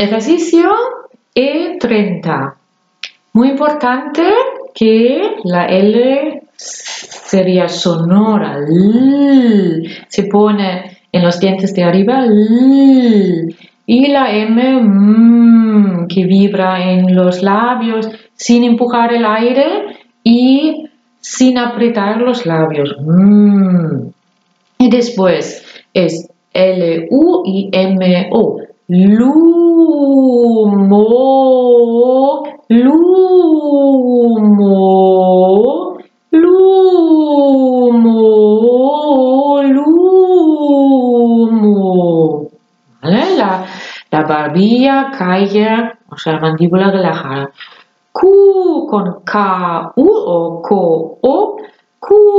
Ejercicio E30. Muy importante que la L sería sonora. Se pone en los dientes de arriba. Y la M mm, que vibra en los labios sin empujar el aire y sin apretar los labios. Mm. Y después es L, U y M, O. Lumo, lumo, lumo, lumo. ¿Vale? La, la barbilla cae, o sea, la mandíbula relajada. Q con K, U o Ko, O. Q,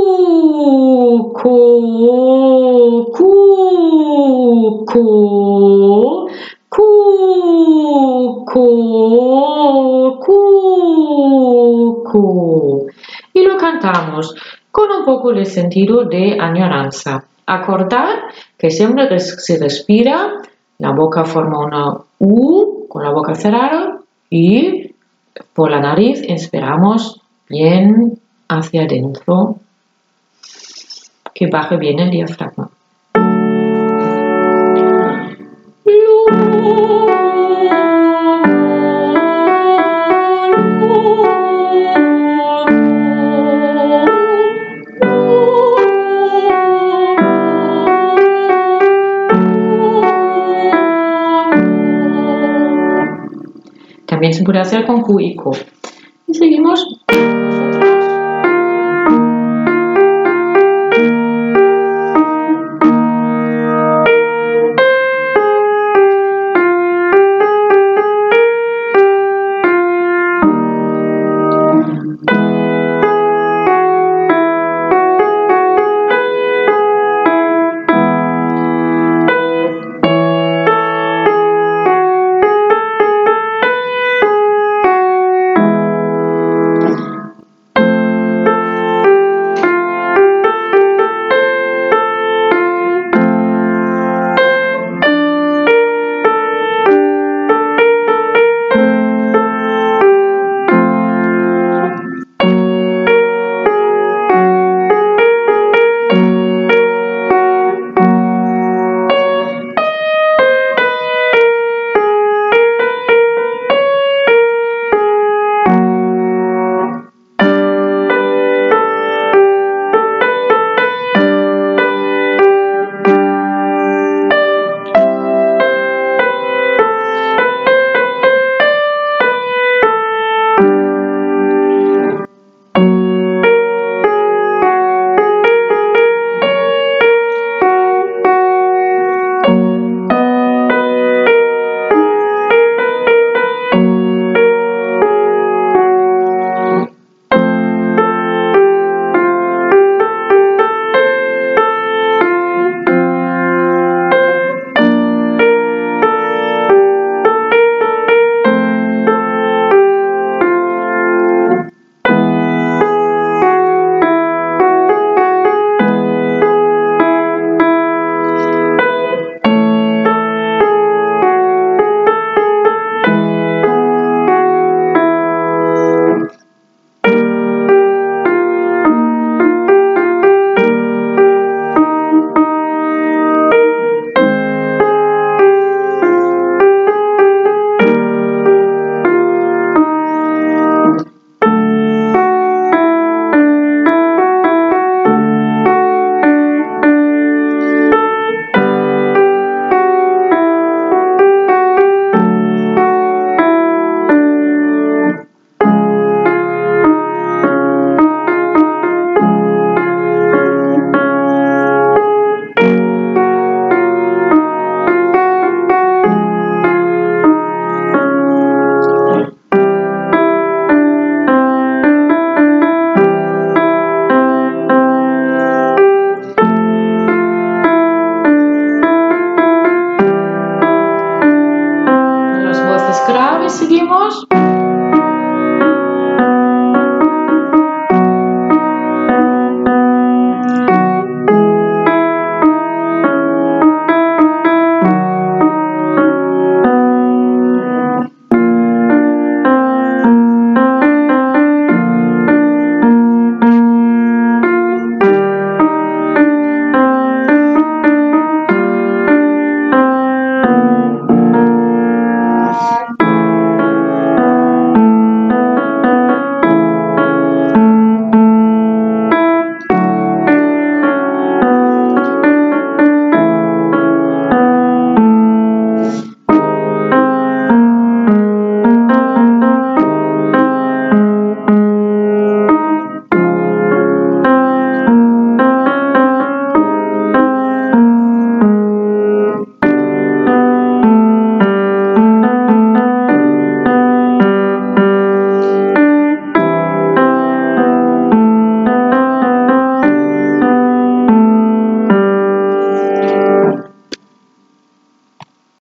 Y lo cantamos con un poco de sentido de añoranza. Acordar que siempre se respira, la boca forma una U con la boca cerrada y por la nariz inspiramos bien hacia adentro, que baje bien el diafragma. También se puede hacer con Q. Y seguimos. Seguimos.